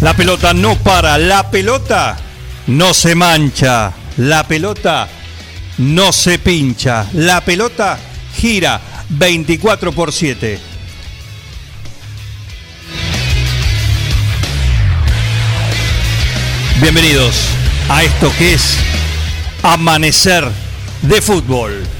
La pelota no para, la pelota no se mancha, la pelota no se pincha, la pelota gira 24 por 7. Bienvenidos a esto que es Amanecer de Fútbol.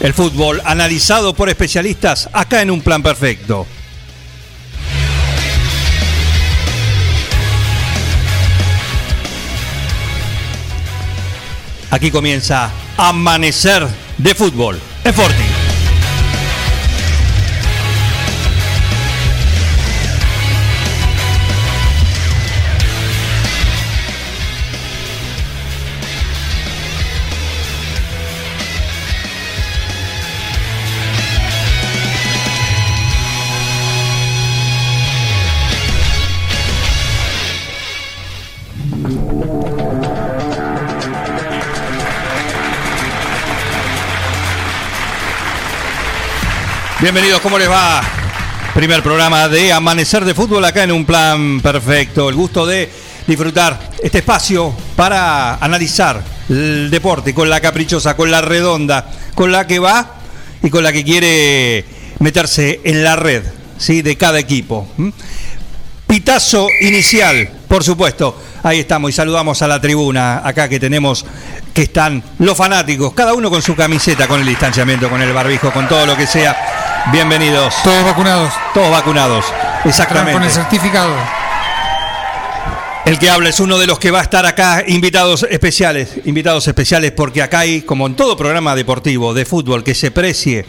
El fútbol analizado por especialistas acá en un plan perfecto. Aquí comienza Amanecer de Fútbol. En Bienvenidos, ¿cómo les va? Primer programa de Amanecer de Fútbol acá en un plan perfecto. El gusto de disfrutar este espacio para analizar el deporte con la caprichosa, con la redonda, con la que va y con la que quiere meterse en la red ¿sí? de cada equipo. ¿m? Pitazo inicial, por supuesto. Ahí estamos y saludamos a la tribuna acá que tenemos que están los fanáticos, cada uno con su camiseta, con el distanciamiento, con el barbijo, con todo lo que sea. Bienvenidos. Todos vacunados. Todos vacunados. Exactamente. Con el certificado. El que habla es uno de los que va a estar acá, invitados especiales, invitados especiales, porque acá hay, como en todo programa deportivo de fútbol que se precie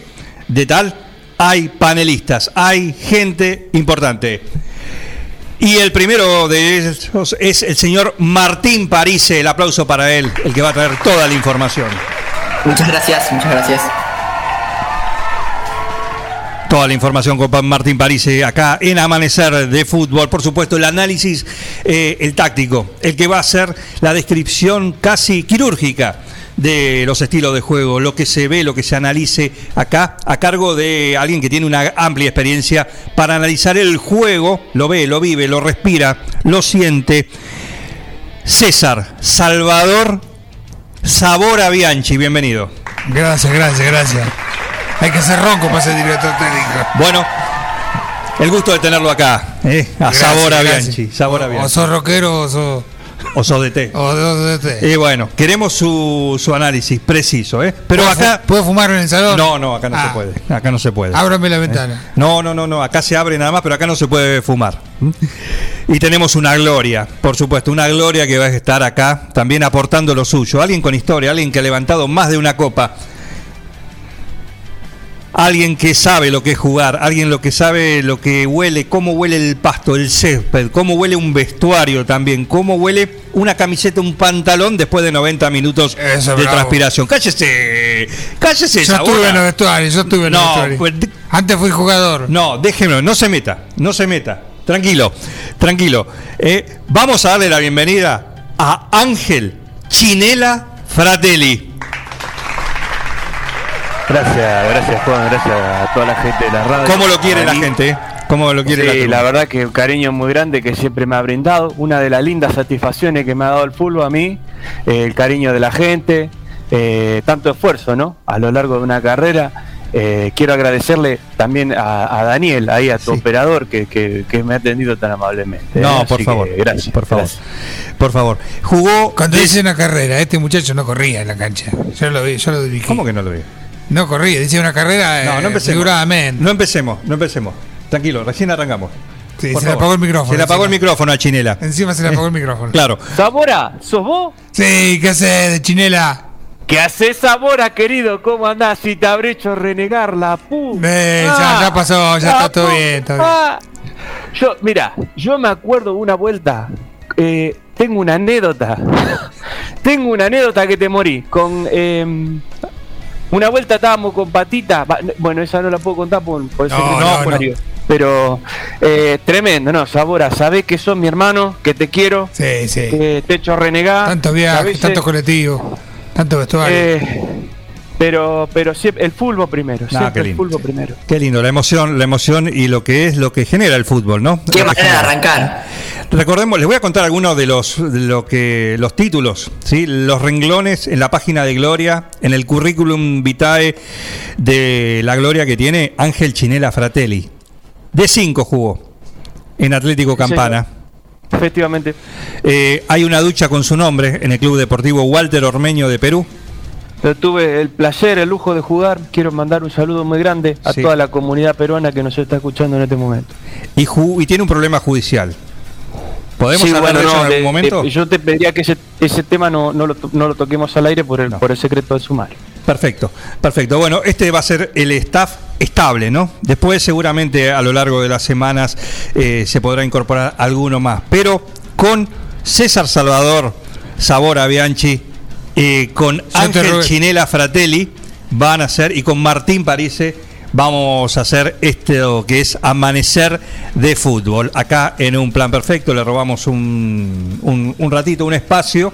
de tal, hay panelistas, hay gente importante. Y el primero de esos es el señor Martín Parise, el aplauso para él, el que va a traer toda la información. Muchas gracias, muchas gracias. Toda la información con Martín Parise acá en Amanecer de Fútbol. Por supuesto, el análisis, eh, el táctico, el que va a hacer la descripción casi quirúrgica de los estilos de juego, lo que se ve, lo que se analice acá, a cargo de alguien que tiene una amplia experiencia para analizar el juego, lo ve, lo vive, lo respira, lo siente. César Salvador Sabora Bianchi, bienvenido. Gracias, gracias, gracias. Hay que ser ronco para ser director técnico. Bueno, el gusto de tenerlo acá, ¿eh? a Gracias, Sabora gracias. Bianchi. Sabora O Bianchi. sos rockero o sos. O sos de té. O de, de- de- Y bueno, queremos su, su análisis preciso, ¿eh? Pero ¿Puedo acá. ¿Puedo fumar en el salón? No, no, acá no Ah, se puede. Acá no se puede. Ábrame la ventana. No, no, no, no. Acá se abre nada más, pero acá no se puede fumar. Y tenemos una gloria, por supuesto, una gloria que va a estar acá también aportando lo suyo. Alguien con historia, alguien que ha levantado más de una copa. Alguien que sabe lo que es jugar, alguien lo que sabe lo que huele, cómo huele el pasto, el césped, cómo huele un vestuario también, cómo huele una camiseta, un pantalón después de 90 minutos Eso, de bravo. transpiración. Cállese, cállese, Yo estuve en los vestuarios, yo estuve en los No, vestuarios. pues, Antes fui jugador. no, déjenlo, no se meta, no se meta. Tranquilo, tranquilo. Eh, vamos a darle la bienvenida a Ángel Chinela Fratelli. Gracias, gracias Juan, gracias a toda la gente de la radio. ¿Cómo lo quiere la gente? ¿Cómo lo quiere la Sí, la verdad que un cariño muy grande que siempre me ha brindado. Una de las lindas satisfacciones que me ha dado el fútbol a mí, eh, el cariño de la gente, eh, tanto esfuerzo, ¿no? A lo largo de una carrera. Eh, quiero agradecerle también a, a Daniel, ahí a tu Sí. operador, que, que- que me ha atendido tan amablemente. No, ¿eh? por Así favor. que gracias. Por favor. gracias. Por favor. Jugó. Cuando hice una carrera, este muchacho no corría en la cancha. Yo lo vi, yo lo dirigí. ¿Cómo que no lo vi? No corría, dice una carrera No, eh, no empecemos. figuradamente. No empecemos, no empecemos. Tranquilo, recién arrancamos. Sí, Por se le favor. apagó el micrófono. Se le apagó el micrófono a Chinela. Encima se le apagó el micrófono. Claro. Sabora, ¿sos vos? Sí, ¿qué haces de chinela? ¿Qué haces, Sabora, querido? ¿Cómo andás? Si te habré hecho renegar la pu. Eh, ya, ya pasó, ya está todo bien, todo bien. Ah. Yo, mira, yo me acuerdo una vuelta. eh, tengo una anécdota. tengo una anécdota que te morí. Con. eh, una vuelta estábamos con patita. Bueno, esa no la puedo contar por, por el No, no, sumario. Pero eh, tremendo, ¿no? Sabora, sabés que sos mi hermano, que te quiero, Sí, sí. que te echo renegar. Tantos a viajes, tantos colectivos, tanto vestuario. eh, pero, pero siempre, el fútbol primero, No, siempre qué el lindo, fútbol sí. primero. Qué lindo, la emoción, la emoción y lo que es lo que genera el fútbol, ¿no? Qué Lo manera de arrancar. Recordemos, les voy a contar algunos de los de lo que los títulos, ¿sí? los renglones en la página de Gloria, en el currículum vitae de la Gloria que tiene Ángel Chinela Fratelli. De cinco jugó en Atlético Campana. Efectivamente. Eh, hay una ducha con su nombre en el Club Deportivo Walter Ormeño de Perú. Yo tuve el placer, el lujo de jugar. Quiero mandar un saludo muy grande a Sí. toda la comunidad peruana que nos está escuchando en este momento. Y, ju- y tiene un problema judicial. ¿Podemos Sí, hablar bueno, de eso no, en algún le- momento? le- yo te pediría que ese, ese tema no, no, lo, no lo toquemos al aire por el, por el secreto del sumario. Perfecto, perfecto. Bueno, este va a ser el staff estable, ¿no? Después seguramente a lo largo de las semanas eh, se podrá incorporar alguno más, pero con César Salvador, Sabora Bianchi, eh, con Yo te Ángel Chinela Fratelli van a ser, y con Martín Parise vamos a hacer esto que es amanecer de fútbol. Acá en un plan perfecto le robamos un, un- un ratito, un espacio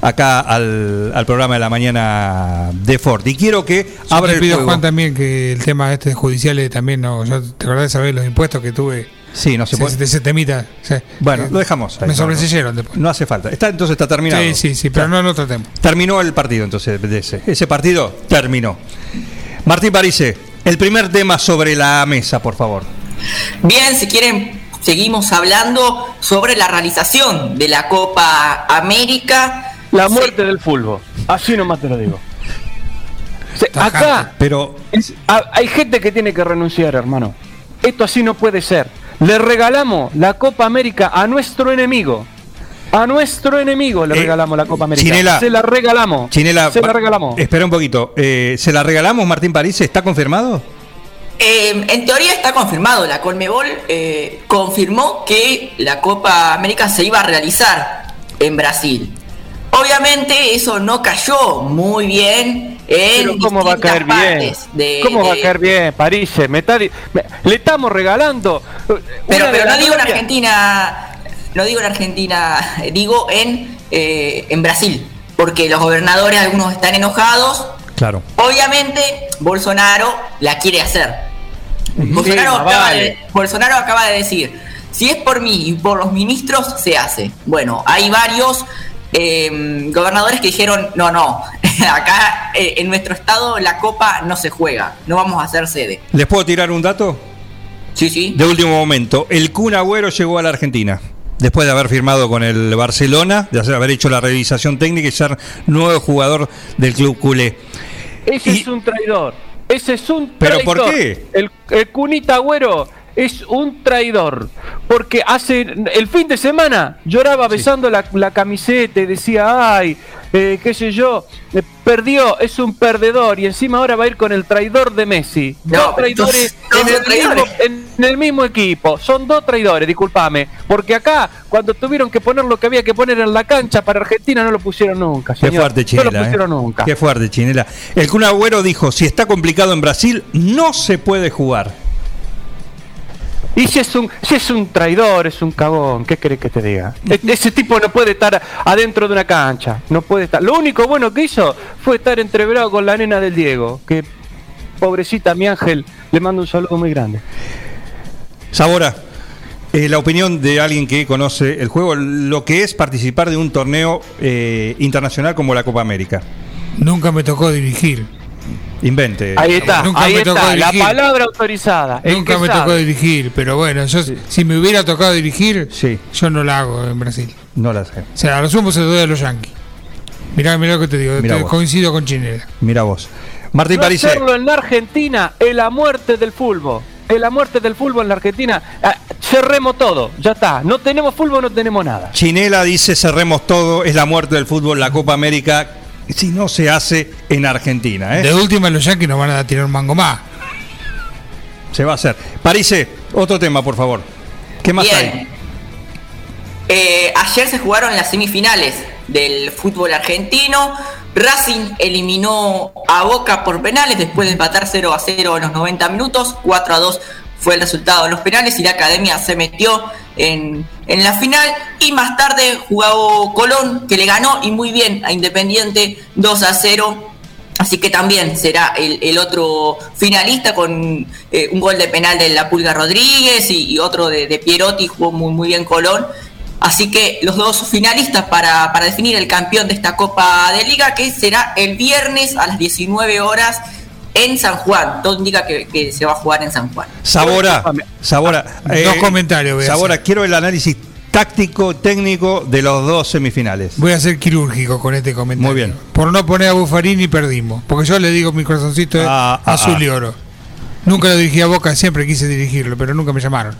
acá al, al programa de la mañana de Ford. Y quiero que Yo abra te el pido, juego. Juan, también que el tema este de judiciales también, no, yo te acordás de saber los impuestos que tuve Sí, no se ese, puede. ese temita. sí. Bueno, Eh, lo dejamos. ahí, Me no, sobreseyeron después. No, no hace falta. Está, entonces está terminado. Sí, sí, sí, pero no lo tratemos. Terminó el partido entonces de ese. Ese partido terminó. Martín Parise, el primer tema sobre la mesa, por favor. Bien, si quieren, seguimos hablando sobre la realización de la Copa América. La Sí. muerte del fútbol. Así nomás te lo digo. Se- Tajante. acá Pero es- hay gente que tiene que renunciar, hermano. Esto así no puede ser. Le regalamos la Copa América a nuestro enemigo. A nuestro enemigo le Eh, regalamos la Copa América. Chinela. Se la regalamos. Chinela, Se la regalamos. Espera un poquito. Eh, ¿Se la regalamos, Martín Parise? ¿Está confirmado? Eh, en teoría está confirmado, la Colmebol eh, confirmó que la Copa América se iba a realizar en Brasil. Obviamente eso no cayó muy bien en Pero ¿cómo va a caer bien? partes de- ¿Cómo va a caer bien, París? Me está di- me- le estamos regalando. uh, Pero, pero no digo en Argentina, no digo en Argentina, eh, digo en, eh, en Brasil, porque los gobernadores algunos están enojados. Claro. Obviamente Bolsonaro la quiere hacer. Bolsonaro, acaba vale. de, Bolsonaro acaba de decir, si es por mí y por los ministros, se hace. Bueno, hay varios eh, gobernadores que dijeron, no, no, acá eh, en nuestro estado la copa no se juega, no vamos a hacer sede. ¿Les puedo tirar un dato? Sí, sí. De último momento. El Kun Agüero llegó a la Argentina. Después de haber firmado con el Barcelona, de haber hecho la revisación técnica y ser nuevo jugador del club culé. Ese Y- es un traidor. Ese es un ¿Pero traidor. por qué? El, el Cunita Agüero es un traidor. Porque hace el fin de semana lloraba besando la, la camiseta y decía, ay, eh, qué sé yo, eh, perdió, es un perdedor. Y encima ahora va a ir con el traidor de Messi. No, dos traidores, dos- dos en, el traidores. Mismo, en el mismo equipo. Son dos traidores, discúlpame. Porque acá, cuando tuvieron que poner lo que había que poner en la cancha para Argentina, no lo pusieron nunca. Qué señor. fuerte, No Chinela. lo pusieron eh. nunca. Qué fuerte, Chinela. El Kun Agüero dijo, si está complicado en Brasil, no se puede jugar. Y si es un, si es un traidor, es un cagón, ¿qué querés que te diga? E- Ese tipo no puede estar adentro de una cancha, no puede estar. Lo único bueno que hizo fue estar entreverado con la nena del Diego, que pobrecita mi ángel, le mando un saludo muy grande. Sabora, eh, la opinión de alguien que conoce el juego, lo que es participar de un torneo eh, internacional como la Copa América. Nunca me tocó dirigir. Invente. Ahí está, Nunca ahí me tocó está, la palabra autorizada. Nunca me sabe. tocó dirigir, pero bueno, yo si me hubiera tocado dirigir, Sí. yo no la hago en Brasil. No la sé. O sea, a lo sumo se doy a los yankees. Mirá, mirá lo que te digo, Mirá te- vos. coincido con Chinela. Mira vos. Martín No Parise. hacerlo en la Argentina es la muerte del fútbol. Es la muerte del fútbol en la Argentina. Ah, cerremos todo, ya está. No tenemos fútbol, no tenemos nada. Chinela dice cerremos todo, es la muerte del fútbol, la Copa América. Si no se hace en Argentina. ¿eh? De última, los yankees nos van a tirar un mango más. Se va a hacer. Parise, otro tema, por favor. ¿Qué más Bien. hay? Eh, ayer se jugaron las semifinales del fútbol argentino. Racing eliminó a Boca por penales después de empatar 0 a 0 en los 90 minutos. 4 a 2 fue el resultado de los penales y la academia se metió en, en la final. Y más tarde jugó Colón, que le ganó y muy bien a Independiente 2 a 0. Así que también será el, el otro finalista con eh, un gol de penal de la Pulga Rodríguez y, otro de, de Pierotti, jugó muy, muy bien Colón. Así que los dos finalistas para, para definir el campeón de esta Copa de Liga, que será el viernes a las 19 horas en San Juan. Todo indica que, que se va a jugar en San Juan. Sabora, Sabora. Dos comentarios voy a Sabora, hacer. quiero el análisis táctico, técnico de los dos semifinales. Voy a ser quirúrgico con este comentario. Muy bien. Por no poner a Buffarini perdimos. Porque yo le digo mi corazoncito es Ah, ah, azul ah. y oro. Nunca lo dirigí a Boca, siempre quise dirigirlo, pero nunca me llamaron.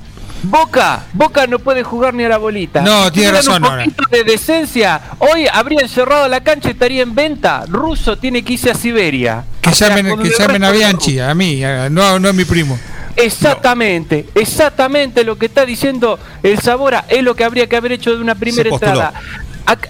Boca, Boca no puede jugar ni a la bolita. No, tiene razón Un de decencia. Hoy habrían cerrado la cancha y estaría en venta. Russo tiene que irse a Siberia. Que O sea, llamen, que llamen a Bianchi, a mí, no, no a mi primo. Exactamente, exactamente lo que está diciendo el Sabora es lo que habría que haber hecho de una primera entrada.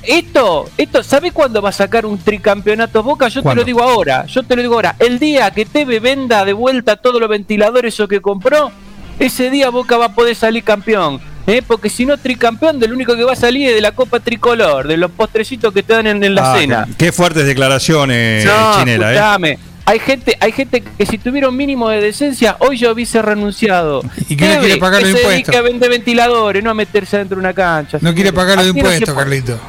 Esto, esto, ¿sabes cuándo va a sacar un tricampeonato Boca? Yo ¿Cuándo? te lo digo ahora, yo te lo digo ahora. El día que TV venda de vuelta todos los ventiladores o que compró, ese día Boca va a poder salir campeón. ¿eh? Porque si no, tricampeón, del único que va a salir es de la Copa Tricolor, de los postrecitos que te dan en, en la Ah, cena. Qué, qué fuertes declaraciones, No, Chinela, ¿eh? escuchame. Hay gente, hay gente que si tuviera un mínimo de decencia, hoy yo hubiese renunciado. ¿Y le Teve, quiere pagar que los impuestos? dedique a vender ventiladores, no a meterse dentro de una cancha. No quiere pagar los no impuestos, puede. Carlito.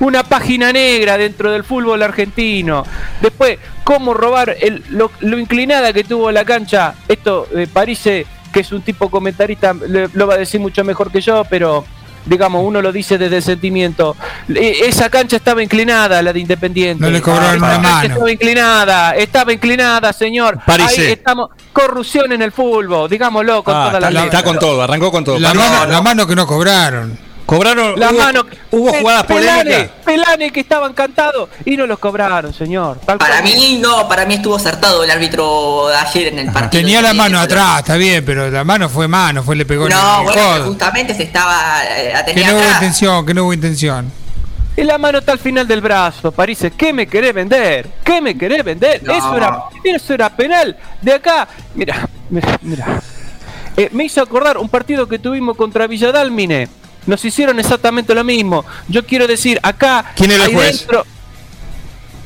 Una página negra dentro del fútbol argentino. Después, cómo robar el, lo, lo inclinada que tuvo la cancha. Esto, eh, Parise, que es un tipo comentarista, le- lo va a decir mucho mejor que yo, pero digamos, uno lo dice desde el sentimiento. Eh, esa cancha estaba inclinada, la de Independiente. No le cobraron una cancha mano. Estaba inclinada, estaba inclinada, señor. Parise. Ahí estamos. Corrupción en el fútbol, digámoslo con Ah, toda está, la está con todo, arrancó con todo. La, mano, la mano que no cobraron. Cobraron, La hubo, mano. hubo jugadas Pelane, polémicas. Pelane que estaban cantados y no los cobraron, señor. Tal Para cual. mí no, para mí estuvo acertado el árbitro de ayer en el partido. Tenía la mano atrás, está bien, pero la mano fue mano, fue le pegó No, el bueno, justamente se estaba. eh, Que no hubo intención, que no hubo intención. Y la mano está al final del brazo, Parece. ¿Qué me querés vender? ¿Qué me querés vender? No. Eso, era, eso era penal. De acá, mira, mira, mira. Eh, me hizo acordar un partido que tuvimos contra Villadalmine. Nos hicieron exactamente lo mismo. Yo quiero decir, acá. ¿Quién era el juez? dentro-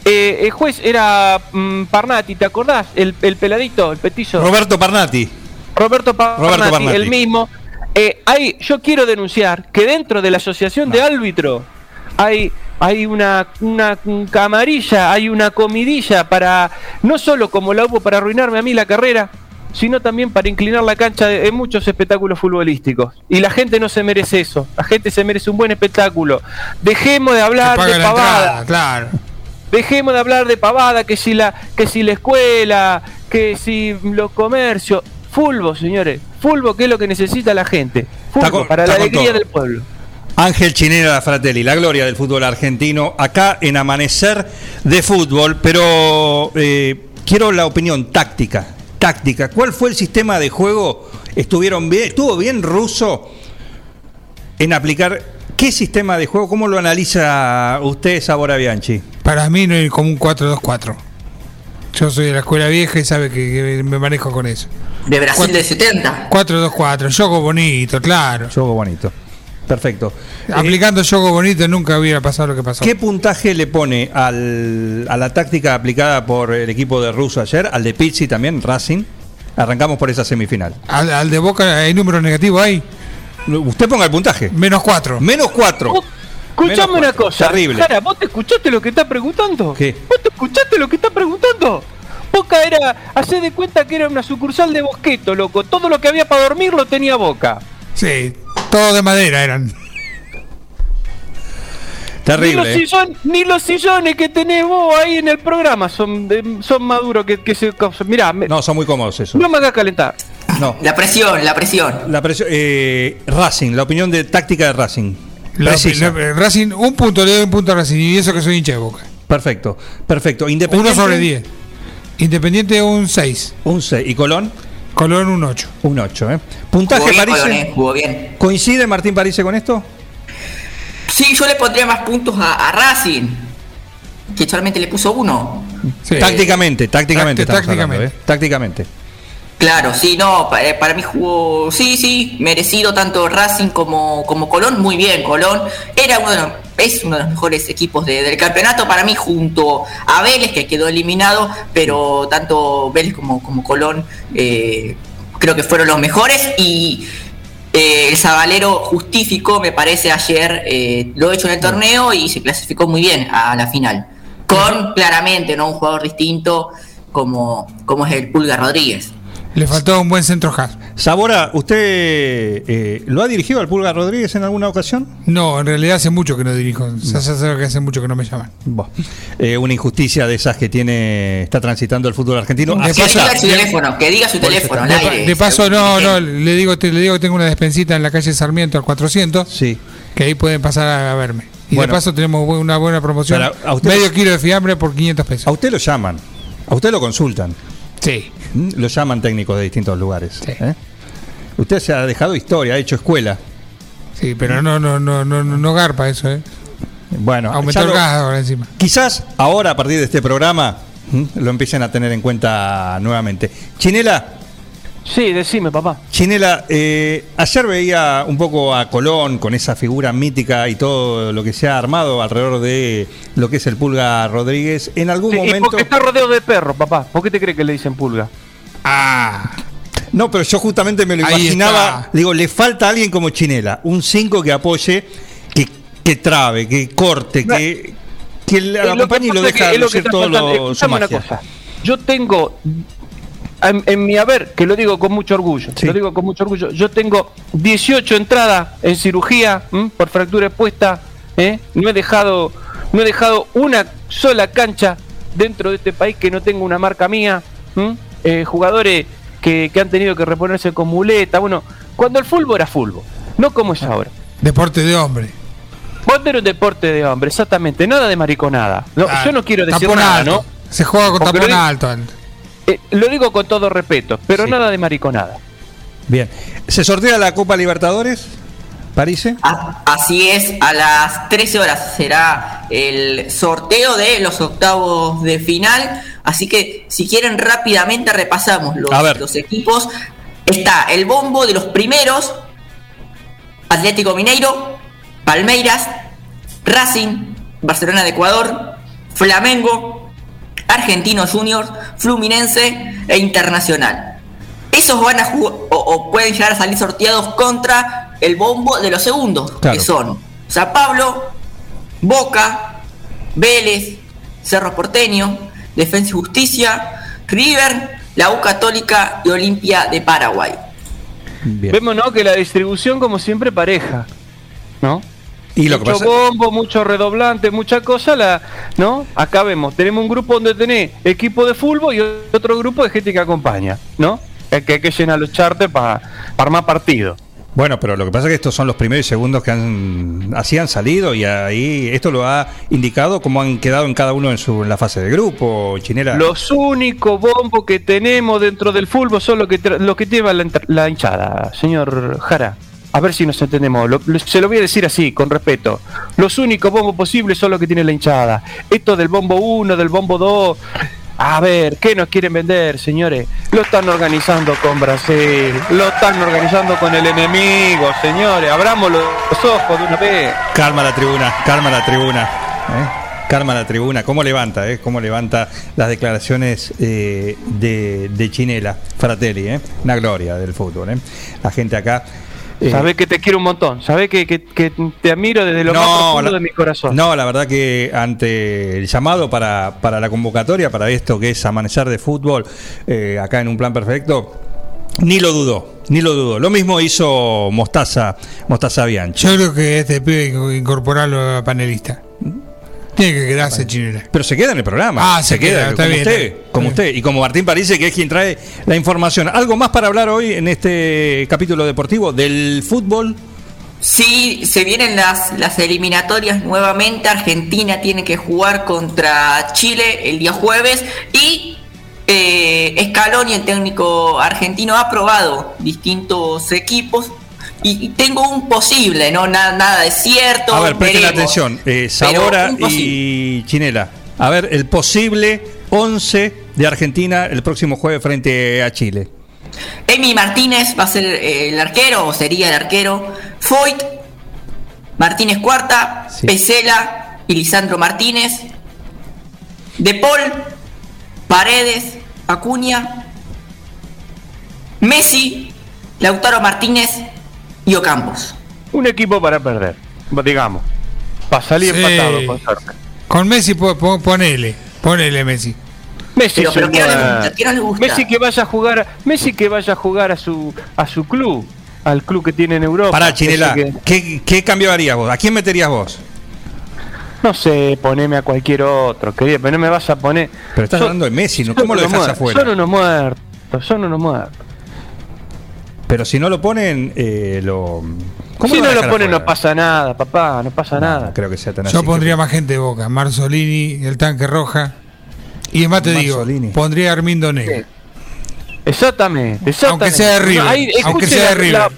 Eh, el juez era mm, Parnati, ¿te acordás? El, el peladito, el petillo. Roberto Parnati. Roberto Parnati, Roberto Parnati. el mismo. Eh, hay, yo quiero denunciar que dentro de la asociación de árbitros hay, hay una, una camarilla, hay una comidilla para, no solo como la hubo para arruinarme a mí la carrera, sino también para inclinar la cancha de- en muchos espectáculos futbolísticos. Y la gente no se merece eso, la gente se merece un buen espectáculo. Dejemos de hablar de pavada. entrada, claro. Dejemos de hablar de pavada, que si la, que si la escuela, que si los comercios. Fulbo, señores. Fulbo, que es lo que necesita la gente. Fulbo, con- para la alegría todo. del pueblo. Ángel Chinera Fratelli, la gloria del fútbol argentino, acá en Amanecer de Fútbol, pero eh, quiero la opinión táctica, táctica. ¿Cuál fue el sistema de juego? ¿Estuvieron bien? ¿Estuvo bien Russo en aplicar qué sistema de juego? ¿Cómo lo analiza usted, Sabora Bianchi? Para mí no es como un 4-2-4. Yo soy de la escuela vieja y sabe que, que me manejo con eso. De Brasil Cuatro- del 70. 4-2-4, juego bonito, claro. Juego bonito. Perfecto. Eh, Aplicando juego bonito nunca hubiera pasado lo que pasó. ¿Qué puntaje le pone al- a la táctica aplicada por el equipo de Russo ayer, al de Pizzi también, Racing? Arrancamos por esa semifinal. Al, al de Boca hay número negativo ahí. Usted ponga el puntaje. Menos 4. Menos 4. Vos, Escuchame una cuatro. cosa. Terrible. Jara, ¿vos te escuchaste lo que está preguntando? ¿Qué? ¿Vos te escuchaste lo que está preguntando? Boca era, hacé de cuenta que era una sucursal de Bosqueto, loco. Todo lo que había para dormir lo tenía Boca. Sí, todo de madera eran. Ni Terrible. los, ¿eh? sillon- ni los sillones que tenés vos ahí en el programa son, de- son más duros que, que se. Mirá, me- no. No, son muy cómodos eso. me hagas calentar. No. La presión, la presión. La presión, eh, Racing, la opinión de táctica de Racing. La- Racing, un punto, le doy un punto a Racing y eso que soy hincha de Boca. Perfecto, perfecto. Independiente. 1 sobre 10. Independiente un 6. Un 6. ¿Y Colón? Colón un 8. Un 8, ¿eh? Jugó Puntaje bien, París. Colón, eh, jugó bien. ¿Coincide Martín París con esto? Sí, yo le pondría más puntos a, a Racing, que solamente le puso uno. Sí. Tácticamente, tácticamente. Tácti- estamos hablando, tácticamente. ¿eh? Tácticamente. Claro, sí, no, eh, para, mí jugó, sí, sí, merecido tanto Racing como, como Colón, muy bien, Colón. Era uno de los, es uno de los mejores equipos de- del campeonato para mí junto a Vélez que quedó eliminado, pero tanto Vélez como, como Colón eh, creo que fueron los mejores. Y eh, el Zabalero justificó, me parece, ayer eh, lo hecho en el torneo y se clasificó muy bien a la final, con claramente no un jugador distinto como, como es el Pulga Rodríguez. Le faltó un buen centro half. Sabora, ¿usted eh, lo ha dirigido al Pulga Rodríguez en alguna ocasión? No, en realidad hace mucho que no dirijo. Se que hace mucho que no me llaman. Eh, una injusticia de esas que tiene está transitando el fútbol argentino. De Que paso- está. diga su teléfono, que diga su teléfono De, pa- aire. de paso, no, no, le digo, te- le digo que tengo una despensita en la calle Sarmiento al 400, Sí. que ahí pueden pasar a, a verme. Y Bueno. de paso tenemos una buena promoción. A usted- Medio kilo de fiambre por 500 pesos. A usted lo llaman, a usted lo consultan, Sí. ¿m? lo llaman técnicos de distintos lugares. Sí. ¿eh? Usted se ha dejado historia, ha hecho escuela. Sí, pero no, no, no, no, no, no garpa eso, ¿eh? Bueno, Aumentó ya el gas ahora encima. quizás ahora a partir de este programa lo empiecen a tener en cuenta nuevamente. Chinela, Sí, decime, papá. Chinela, eh, ayer veía un poco a Colón con esa figura mítica y todo lo que se ha armado alrededor de lo que es el Pulga Rodríguez. En algún Sí, y momento. porque está rodeado de perros, papá. ¿Por qué te crees que le dicen pulga? Ah, No, pero yo justamente me lo Ahí imaginaba. está. Digo, le falta alguien como Chinela, un 5 que apoye, que, que trabe, que corte, No. que, que le Es lo que acompañe y lo que deja que lucir todo lo, su magia. cosa. Yo tengo en, en mi haber, que lo digo con mucho orgullo, Sí. lo digo con mucho orgullo, yo tengo 18 entradas en cirugía ¿m? por fractura expuesta, ¿eh? no he dejado no he dejado una sola cancha dentro de este país que no tenga una marca mía. Eh, jugadores que, que han tenido que reponerse con muleta, bueno, cuando el fútbol era fútbol, no como es ahora. deporte de hombre. Vos era un deporte de hombre, exactamente, nada de mariconada. No, Ah, yo no quiero decir nada, alto. ¿no? Se juega con Porque tapón alto. Eh, lo digo con todo respeto, pero Sí. nada de mariconada. Bien. ¿Se sortea la Copa Libertadores? ¿París? Así es, a las 13 horas será el sorteo de los octavos de final. Así que si quieren rápidamente repasamos los, A ver. los equipos. Está el bombo de los primeros. Atlético Mineiro, Palmeiras, Racing, Barcelona de Ecuador, Flamengo, Argentino Juniors, Fluminense e Internacional. Esos van a jugar o, o pueden llegar a salir sorteados contra el bombo de los segundos, Claro. que son San Pablo, Boca, Vélez, Cerro Porteño, Defensa y Justicia, River, la U Católica y Olimpia de Paraguay. Bien. Vemos, ¿no? Que la distribución, como siempre, pareja. ¿No? Y lo que mucho pasa. bombo, mucho redoblante, mucha cosa, la, ¿no? Acá vemos, tenemos un grupo donde tenés equipo de fútbol y otro grupo de gente que acompaña, ¿no? Que, que hay que llenar los charters para armar partido. Bueno, pero lo que pasa es que estos son los primeros y segundos que han, así han salido y ahí esto lo ha indicado cómo han quedado en cada uno en, su, en la fase de grupo, Chinela. Los únicos bombos que tenemos dentro del fútbol son los que, los que lleva la hinchada, señor Jara. A ver si nos entendemos. Se lo voy a decir así, con respeto. Los únicos bombos posibles son los que tiene la hinchada. Esto del bombo 1, del bombo 2. A ver, ¿qué nos quieren vender, señores? Lo están organizando con Brasil. Lo están organizando con el enemigo, señores. Abramos los ojos de una vez. Calma la tribuna, calma la tribuna. ¿eh? La tribuna. ¿Cómo levanta? Eh? ¿Cómo levanta las declaraciones eh, de, Chinela? Fratelli, ¿eh? una gloria del fútbol. La gente acá. Eh, Sabés que te quiero un montón. Sabés que, que- que te admiro desde lo más profundo la- de mi corazón. No, la verdad que ante el llamado para, para la convocatoria, para esto que es amanecer de fútbol, eh, acá en un plan perfecto, ni lo dudó, ni lo dudó. Lo mismo hizo Mostaza, Mostaza Bianchi. Yo creo que este pibe hay que incorporarlo a panelista. Tiene que quedarse chinela. Pero se queda en el programa. Ah, se queda, está como bien, usted, está bien. como usted y como Martín París, que es quien trae la información. ¿Algo más para hablar hoy en este capítulo deportivo del fútbol? Sí, se vienen las, las eliminatorias nuevamente. Argentina tiene que jugar contra Chile el día jueves y eh, Scaloni, el técnico argentino, ha probado distintos equipos y, y tengo un posible, no nada, nada de cierto. A ver, presten atención. Eh, Sabora y Chinela. A ver, el posible 11 de Argentina el próximo jueves frente a Chile. Emi Martínez va a ser eh, el arquero, o sería el arquero. Foyt, Martínez Cuarta, Sí. Pesela y Lisandro Martínez. De Paul, Paredes, Acuña, Messi, Lautaro Martínez y Ocampos. Un equipo para perder, digamos. Para salir Sí. empatado con cerca. Con Messi po- po- ponele, ponele Messi. Messi, Pero- pero un ¿qué no le buen- gusta? ¿Qué no le gusta? Messi que vaya a jugar, Messi que vaya a jugar a su a su club, al club que tiene en Europa. Pará, Chinela, que- ¿qué, ¿qué cambio harías vos? ¿A quién meterías vos? no sé, poneme a cualquier otro, quería, pero no me vas a poner. Pero estás Son- hablando de Messi, ¿no? ¿Cómo lo dejas muertos, afuera? Son unos muertos, son unos muertos. Pero si no lo ponen, eh, lo. si no lo ponen no pasa nada, papá, no pasa No, nada. no creo que sea tan Yo así. pondría más gente de boca. Marzolini, el tanque roja. Y además te Marzolini. digo, pondría Armindo Negro. Exactamente, exactamente. Aunque sea de River, aunque sea de la- River. la-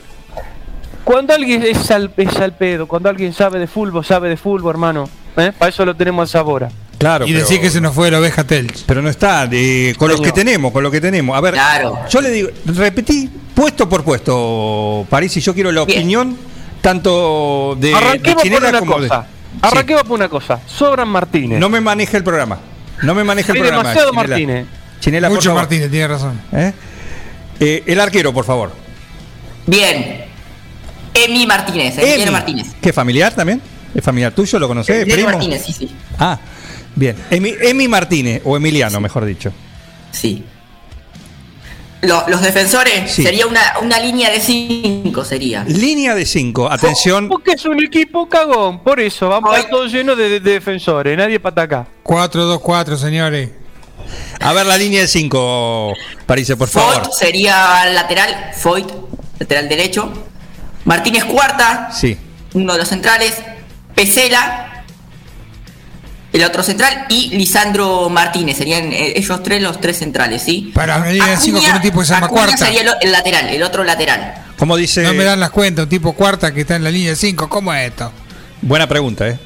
cuando alguien es al, es al pedo, cuando alguien sabe de fútbol, sabe de fútbol, hermano. ¿eh? Para eso lo tenemos a Sabora. Claro, y pero- decir que se nos fue la oveja Tels. Pero no está, eh, con los que tenemos, con lo que tenemos. A ver, Claro. yo le digo, repetí puesto por puesto, París, y yo quiero la Bien. opinión tanto de, de Arranquemos por Chinela una como de. cosa. Sí. Arranquemos por una cosa. Sobran Martínez. No me maneje el programa. No me maneje el Hay programa. demasiado Chinela. Martínez. Chinela, por Mucho favor. Martínez, tiene razón. ¿Eh? Eh, el arquero, por favor. Bien. Emi Martínez, Emi. Martínez. ¿Qué familiar también? ¿Es familiar tuyo? ¿Lo conocés? ¿Primo? Martínez, sí, sí. Ah, bien. Emi, Emi Martínez, o Emiliano, mejor dicho. Sí. Lo- los defensores Sí. sería una, una línea de 5 sería. Línea de 5, atención. Porque es un equipo cagón. Por eso, vamos a todo lleno de, de- de defensores. Nadie para atacar. 4-2-4, señores. A ver la línea de 5, París, por favor. Foyt sería lateral, Foyt, lateral derecho. Martínez Cuarta, Sí. uno de los centrales. Pesela, el otro central. Y Lisandro Martínez, serían eh, ellos tres los tres centrales, ¿sí? Para una línea de cinco Acuña- con un tipo que se llama Acuña Cuarta. sería el, el lateral, el otro lateral. Como dice. No me dan las cuentas, un tipo cuarta que está en la línea de 5. ¿Cómo es esto? Buena pregunta, ¿eh?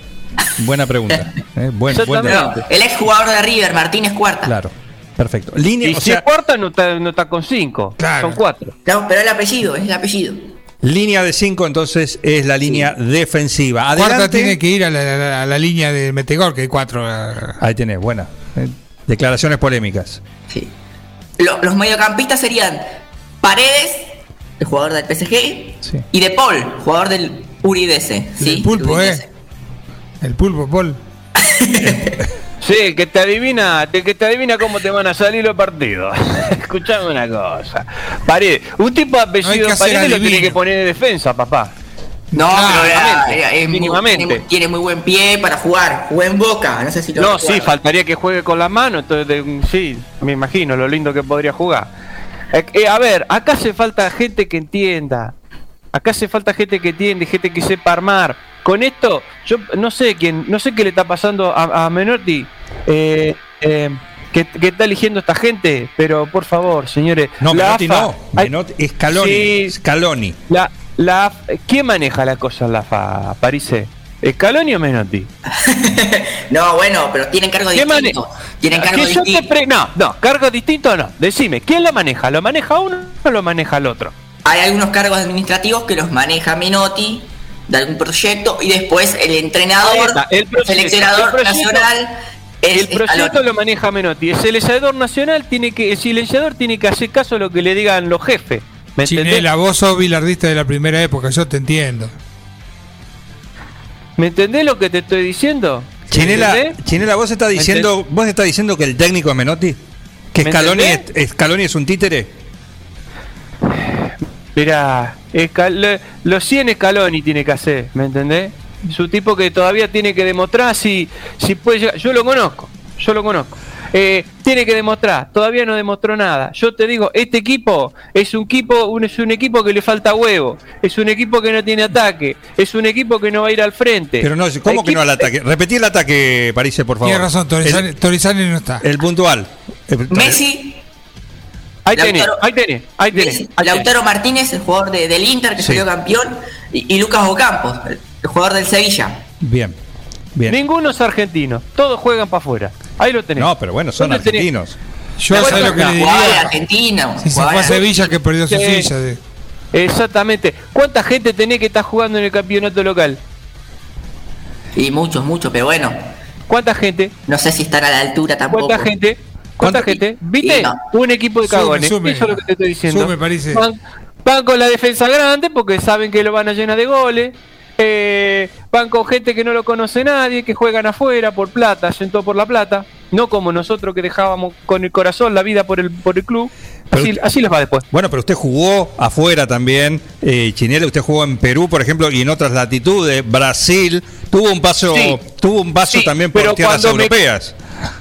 Buena pregunta. ¿eh? Buen. No, el ex jugador de River, Martínez Cuarta. Claro. Perfecto. Línea, Y o si sea, es cuarta, no está, no está con cinco. Claro. Son cuatro. No, pero el apellido, es el apellido. Línea de 5, entonces es la línea defensiva. Cuarta Adelante. tiene que ir a la, a la- a la línea de Metegor, que hay cuatro. eh, Ahí tenés, buena. ¿eh? Declaraciones polémicas. Sí. Lo- los mediocampistas serían Paredes, el jugador del PSG, Sí. y De Paul, jugador del Uridense. ¿sí? El pulpo, Udinese. eh. El pulpo, Paul. Sí, que te adivina, que te adivina cómo te van a salir los partidos. Escuchame una cosa. Paredes, un tipo de No apellido Paredes lo tiene que poner de defensa, papá. No, pero era- mínimamente, era- es muy- mínimamente. tiene, muy- tiene muy buen pie para jugar. Jugó en Boca, no sé si lo No, sí, faltaría que juegue con la mano, entonces de- sí, me imagino lo lindo que podría jugar. Eh, eh, a ver, acá hace falta gente que entienda. Acá hace falta gente que entiende, gente que sepa armar. Con esto, yo no sé quién, no sé qué le está pasando a, a Menotti, eh, eh, que, que está eligiendo esta gente, pero por favor, señores. No, la Menotti AFA no. hay- Menotti, Scaloni. Sí. Scaloni. la, la, ¿Quién maneja la cosa en la FA, Parise? ¿Scaloni o Menotti? No, bueno, pero tienen cargo ¿Quién mane- distinto. Tienen cargo distinto. No, no, cargo distinto no. Decime, ¿quién lo maneja? ¿Lo maneja uno o lo maneja el otro? Hay algunos cargos administrativos que los maneja Menotti de algún proyecto y después el entrenador, está, el proyecto, seleccionador el proyecto- nacional es el proyecto lo maneja Menotti. El silenciador nacional tiene que, el silenciador tiene que hacer caso a lo que le digan los jefes. Chinela, vos sos bilardista de la primera época, yo te entiendo. ¿Me entendés lo que te estoy diciendo? ¿Me Chinela? Chinela, vos estás diciendo, vos estás diciendo que el técnico es Menotti, que ¿Me Scaloni es? Scaloni es un títere. Mirá, Escal- los 100 Scaloni tiene que hacer, ¿me entendés? Es un tipo que todavía tiene que demostrar si, si puede llegar. Yo lo conozco, yo lo conozco. eh, tiene que demostrar, todavía no demostró nada. Yo te digo, este equipo es un equipo, un, es un equipo que le falta huevo, es un equipo que no tiene ataque, es un equipo que no va a ir al frente. Pero no, ¿cómo que no al ataque? Repetí el ataque, Parise, por favor. Tiene razón, Torizani, no está. el puntual. El- Messi, Ahí tenés, ahí tenés, ahí tenés. Ahí tenés. Lautaro Martínez, el jugador de- del Inter que Sí. salió campeón, y, y Lucas Ocampos, el, el jugador del Sevilla. Bien, bien. Ninguno es argentino, todos juegan para afuera. Ahí lo tenés. No, pero bueno, son argentinos. Yo sé lo que le jugaba en diría. Argentina. Si se fue a Sevilla que perdió su Sí. silla. de- Exactamente. ¿Cuánta gente tenés que estar jugando en el campeonato local? Y muchos, muchos, pero bueno, ¿Cuánta gente? no sé si están a la altura tampoco. ¿Cuánta gente? ¿Cuánta gente? ¿Viste? No. Un equipo de cagones. sume. Eso es lo que te estoy diciendo. Sume, parece. Van, van con la defensa grande porque saben que lo van a llenar de goles. Eh, van con gente que no lo conoce nadie, que juegan afuera por plata, todo por la plata. No como nosotros que dejábamos con el corazón la vida por el, por el club. Así, así les va después. Bueno, pero usted jugó afuera también, eh, Chinela, usted jugó en Perú, por ejemplo, y en otras latitudes, Brasil, tuvo un paso, Sí. tuvo un paso Sí, también por tierras me- europeas.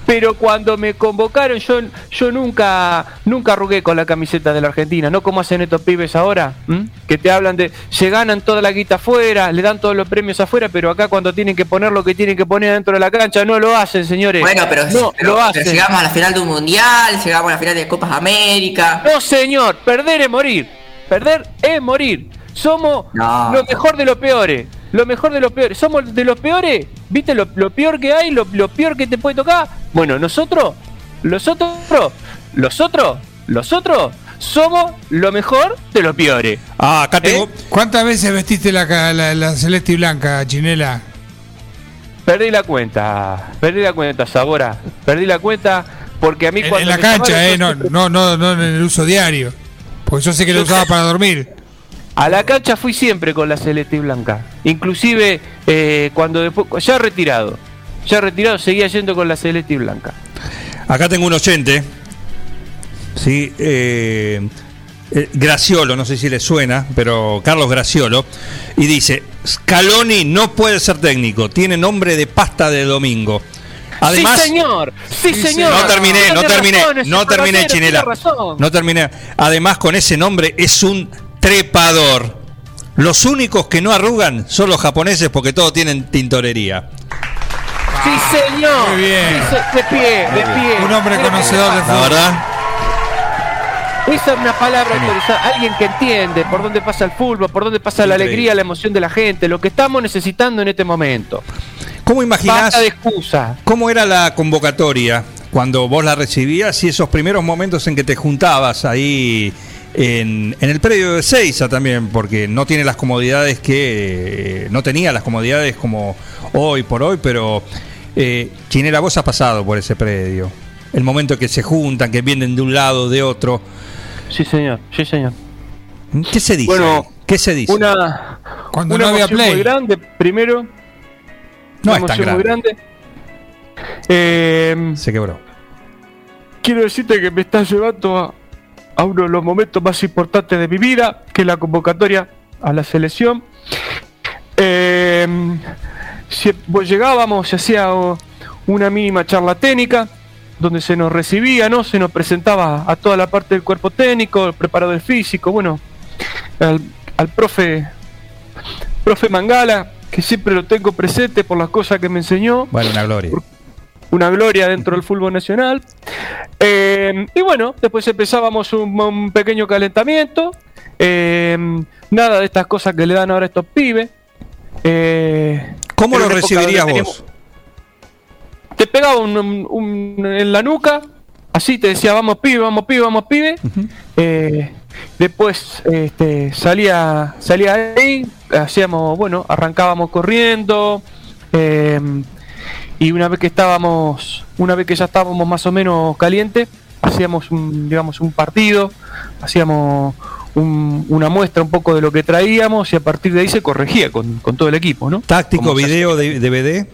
Pero cuando me convocaron, yo, yo nunca, nunca arrugué con la camiseta de la Argentina, no como hacen estos pibes ahora, ¿m? que te hablan de, se ganan toda la guita afuera, le dan todos los premios afuera, pero acá cuando tienen que poner lo que tienen que poner dentro de la cancha, no lo hacen, señores. Bueno, pero, no pero- lo pero hacen. llegamos a la final de un mundial, llegamos a la final de Copas América. No, señor, perder es morir. Perder es morir. Somos No. lo mejor de los peores. Lo mejor de los peores. Somos de los peores. ¿Viste lo, lo peor que hay? Lo, lo peor que te puede tocar. Bueno, nosotros, los otros, los otros, los otros, somos lo mejor de los peores. Ah, acá tengo. ¿Eh? ¿Cuántas veces vestiste la, ca- la, la celeste y blanca, Chinela? Perdí la cuenta. Perdí la cuenta, Sabora. Perdí la cuenta porque a mí En, cuando en la cancha, llamaron, eh, no, no, no, no en el uso diario. Porque yo sé que lo usaba para dormir. A la cancha fui siempre con la celeste y blanca. Inclusive eh, cuando después, ya retirado, ya retirado seguía yendo con la celeste y blanca. Acá tengo un oyente. Sí, eh, eh, Graciolo, no sé si le suena, pero Carlos Graciolo. Y dice: Scaloni no puede ser técnico, tiene nombre de pasta de domingo. Además, sí señor, sí, señor. no terminé, no terminé, razón, no terminé, Chinela. No terminé. Además, con ese nombre es un trepador. Los únicos que no arrugan son los japoneses porque todos tienen tintorería. Sí señor. Muy bien. Sí, de pie, de pie. Un hombre conocedor de La fútbol. verdad, Esa es una palabra autorizada. Alguien que entiende por dónde pasa el fútbol, por dónde pasa la alegría, la emoción de la gente, lo que estamos necesitando en este momento. ¿cómo imaginás? Basta de excusa. ¿Cómo era la convocatoria cuando vos la recibías y esos primeros momentos en que te juntabas ahí en, en el predio de Seiza también? Porque no tiene las comodidades que. eh, no tenía las comodidades como hoy por hoy, pero. Eh, Chinera, vos has pasado por ese predio. El momento que se juntan, que vienen de un lado, de otro. Sí señor, sí señor. ¿Qué se dice? Bueno, ¿Qué se dice? Una, Cuando una no había emoción play. muy grande, primero. no una es tan emoción muy grande. grande. Eh, Se quebró. quiero decirte que me estás llevando a, a uno de los momentos más importantes de mi vida, que es la convocatoria a la selección. Eh, si pues llegábamos, se hacía una mínima charla técnica, donde se nos recibía, ¿no? Se nos presentaba a toda la parte del cuerpo técnico, el preparador físico, bueno, al, al profe, profe Mangala, que siempre lo tengo presente por las cosas que me enseñó Bueno, una gloria. Una gloria dentro del fútbol nacional. Eh, y bueno, después empezábamos un, un pequeño calentamiento. Eh, nada de estas cosas que le dan ahora a estos pibes. Eh, ¿Cómo lo recibirías vos? teníamos- Te pegaba un, en la nuca, así te decía, vamos pibe, vamos pibe, vamos pibe. Después este, salía, salía ahí, hacíamos, bueno, arrancábamos corriendo. Y una vez que estábamos, una vez que ya estábamos más o menos calientes, hacíamos un, digamos, un partido, hacíamos un- una muestra un poco de lo que traíamos y a partir de ahí se corregía con, con todo el equipo, ¿no? Táctico, Como video, de- DVD.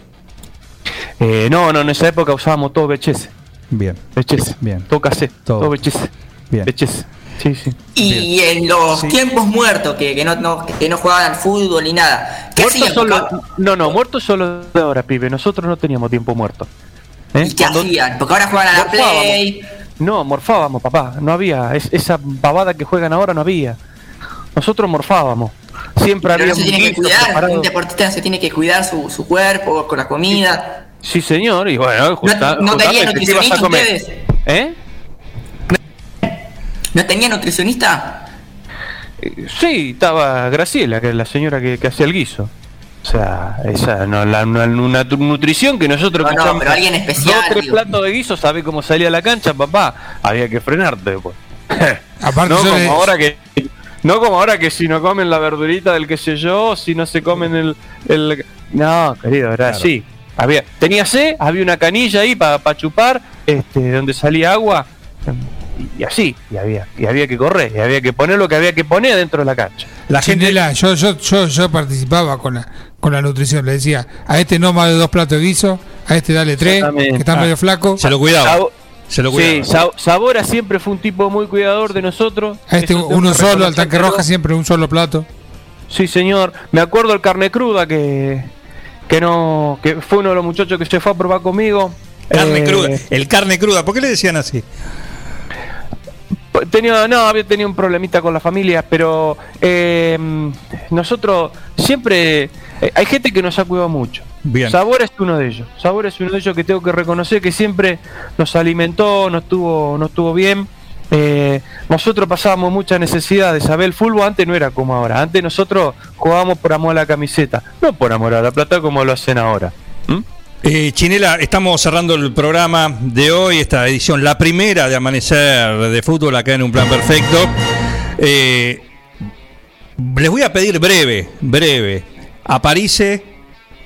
Eh, no, no, en esa época usábamos todo VHS. Bien, VHS. Bien. Todo cassette. Todo. Todo, VHS. bien. VHS. Sí, sí. Y en los tiempos muertos, que, que no, no- que no jugaban al fútbol ni nada. ¿Qué Muertos hacían? solo, no, no, muertos solo de ahora, pibe. Nosotros no teníamos tiempo muerto. ¿Eh? ¿Y qué Cuando- hacían? Porque ahora juegan a la Morfábamos. Play. No, morfábamos, papá. No había. Es- esa pavada que juegan ahora no había. Nosotros morfábamos. Siempre Pero había no se un tiene que cuidar. preparado. Un deportista se tiene que cuidar su, su cuerpo con la comida. Sí, señor. Y bueno, justa- no ¿qué ibas a comer? ustedes? ¿Eh? ¿No tenía nutricionista? Sí, estaba Graciela, que es la señora que, que hacía el guiso. O sea, esa no la, una, nutrición que nosotros No, que no, pero alguien especial, Dos, tres digo. platos de guiso, ¿sabés cómo salía a la cancha, papá? Había que frenarte después. Aparte, no como ahora que no como ahora que si no comen la verdurita del qué sé yo, si no se comen el, el... no, querido, era Claro. así. Había tenía sed, había una canilla ahí para chupar, este, donde salía agua y, y así, y había y había que correr, y había que poner lo que había que poner dentro de la cancha. La gente. Chinela, yo, yo, yo, yo participaba con la, con la nutrición. Le decía, a este no más de dos platos de guiso, a este dale tres, que está Ah. medio flaco. Se lo cuidaba. Se lo Sí, cuidaba. Sa- Sabora siempre fue un tipo muy cuidador de nosotros. A este Eso uno solo, al tanque roja siempre un solo plato. Sí, señor. Me acuerdo el carne cruda que que no que fue uno de los muchachos que se fue a probar conmigo. Carne Eh, cruda. El carne cruda. ¿Por qué le decían así? Tenía, no, había tenido un problemita con la familia, pero eh, nosotros siempre eh, hay gente que nos ha cuidado mucho. Bien. Sabor es uno de ellos. Sabor es uno de ellos que tengo que reconocer que siempre nos alimentó, nos tuvo, nos tuvo bien. Eh, nosotros pasábamos mucha necesidad de saber el fútbol, antes no era como ahora. Antes nosotros jugábamos por amor a la camiseta, no por amor a la plata como lo hacen ahora. ¿Mm? Eh, Chinela, estamos cerrando el programa de hoy, esta edición, la primera de Amanecer de Fútbol acá en Un Plan Perfecto. Eh, les voy a pedir breve, breve. A Parise,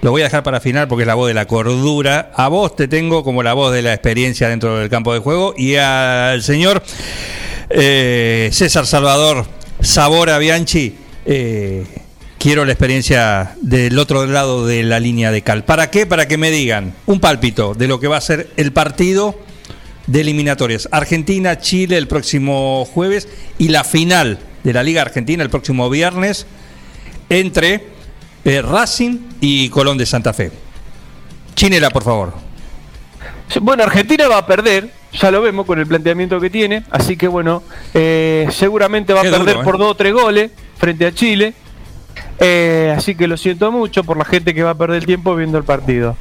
lo voy a dejar para final porque es la voz de la cordura. A vos te tengo como la voz de la experiencia dentro del campo de juego. Y al señor eh, César Salvador Sabora Bianchi. Quiero la experiencia del otro lado de la línea de cal. ¿Para qué? Para que me digan un pálpito de lo que va a ser el partido de eliminatorias. Argentina, Chile el próximo jueves y la final de la Liga Argentina el próximo viernes entre eh, Racing y Colón de Santa Fe. Chinela, por favor. Bueno, Argentina va a perder, ya lo vemos con el planteamiento que tiene, así que bueno, eh, seguramente va Qué a perder duro, ¿eh? por dos o tres goles frente a Chile. Eh, así que lo siento mucho por la gente que va a perder el tiempo viendo el partido.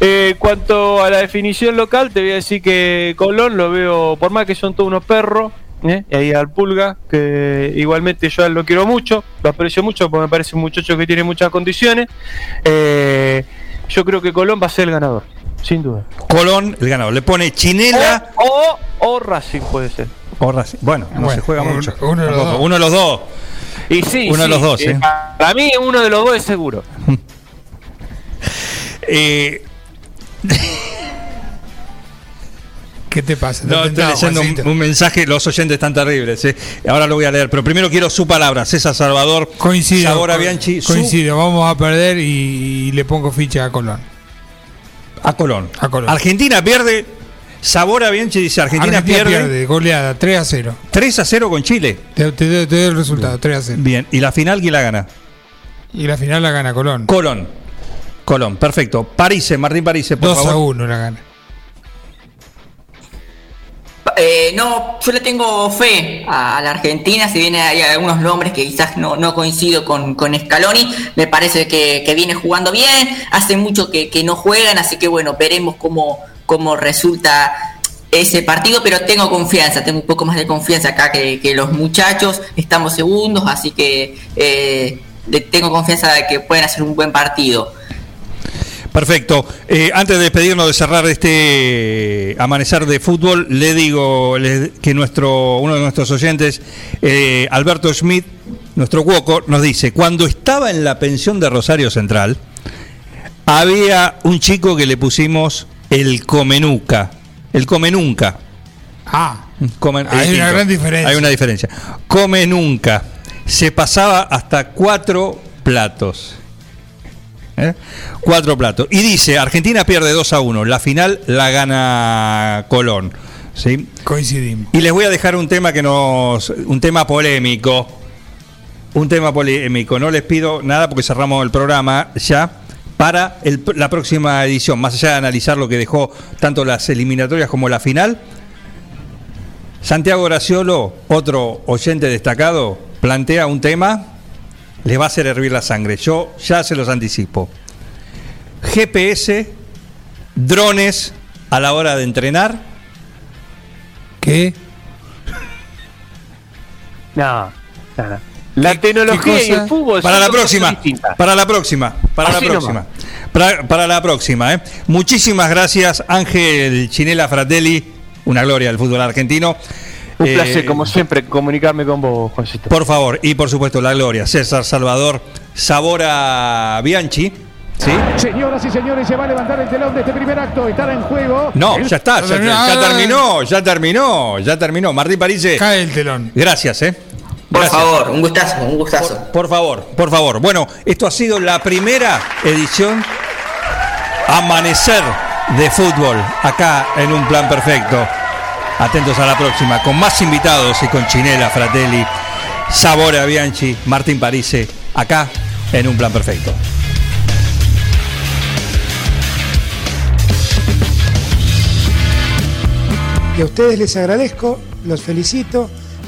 Eh, cuanto a la definición local, te voy a decir que Colón lo veo, por más que son todos unos perros, ¿eh? y ahí al Pulga, que igualmente yo lo quiero mucho, lo aprecio mucho porque me parece un muchacho que tiene muchas condiciones. Eh, yo creo que Colón va a ser el ganador, sin duda. Colón, el ganador. Le pone Chinela O, o, o Racing puede ser. o Racing. Bueno, no Bueno, se juega mucho. uno de los dos. Uno de los dos. Y sí, Uno de los dos, ¿eh? Para mí uno de los dos es seguro. Eh, ¿Qué te pasa? no, ¿Estás estoy leyendo un, mensaje, los oyentes están terribles. ¿eh? Ahora lo voy a leer, pero primero quiero su palabra. César Salvador, Coincido. Sabora Bianchi, su- coincido, vamos a perder y, y le pongo ficha a Colón. a Colón. A Colón. Argentina pierde. Sabora Bianchi dice: Argentina, Argentina pierde, pierde, goleada, 3 a 0. 3 a 0 con Chile. Te, te doy- te doy el resultado, 3 a 0. Bien, y la final, ¿quién la gana? Y la final la gana Colón. Colón. Colón, perfecto. Parise, Martín Parise, por 2 a favor. 1 la gana. Eh, no, yo le tengo fe a, a la Argentina, si bien hay algunos nombres que quizás no, no coincido con, con Scaloni, me parece que, que viene jugando bien, hace mucho que, que no juegan, así que bueno, veremos cómo, cómo resulta ese partido, pero tengo confianza, tengo un poco más de confianza acá que, que los muchachos, estamos segundos, así que eh, tengo confianza de que pueden hacer un buen partido. Perfecto. Eh, antes de despedirnos de cerrar este amanecer de fútbol, le digo que nuestro uno de nuestros oyentes, eh, Alberto Schmidt, nuestro cuoco, nos dice, cuando estaba en la pensión de Rosario Central, había un chico que le pusimos el Comenuca. El Comenunca. Ah, Come- Hay distinto. una gran diferencia. Hay una diferencia. Come nunca. Se pasaba hasta cuatro platos. ¿Eh? Cuatro platos. Y dice, Argentina pierde 2 a 1. La final la gana Colón. ¿sí? coincidimos. Y les voy a dejar un tema que nos. un tema polémico. Un tema polémico. No les pido nada porque cerramos el programa ya. Para el- la próxima edición, más allá de analizar lo que dejó tanto las eliminatorias como la final. Santiago Graciolo, otro oyente destacado, plantea un tema, les va a hacer hervir la sangre. Yo ya se los anticipo. GPS, drones a la hora de entrenar. ¿Qué? No, no, no. La ¿Qué- tecnología y el fútbol Para son la próxima, distintas. para la próxima, para Así la próxima. Para, para la próxima, ¿eh? Muchísimas gracias, Ángel Chinela Fratelli, una gloria del fútbol argentino. Un Eh, placer, como siempre, comunicarme con vos, Juancito. Por favor, y por supuesto la gloria, César Salvador Sabora Bianchi. ¿Sí? Señoras y señores, se va a levantar el telón de este primer acto. Estará en juego. No, el- ya está, ya, terminó. ya terminó, ya terminó, ya terminó. Martín París, Cae el telón. gracias, ¿eh? Por Gracias. favor, un gustazo, un gustazo. Por favor, por favor. Bueno, esto ha sido la primera edición Amanecer de Fútbol, acá en un plan perfecto. Atentos a la próxima, con más invitados y con Chinela Fratelli, Sabore Bianchi, Martín Parise, acá en un plan perfecto. Y a ustedes les agradezco, los felicito.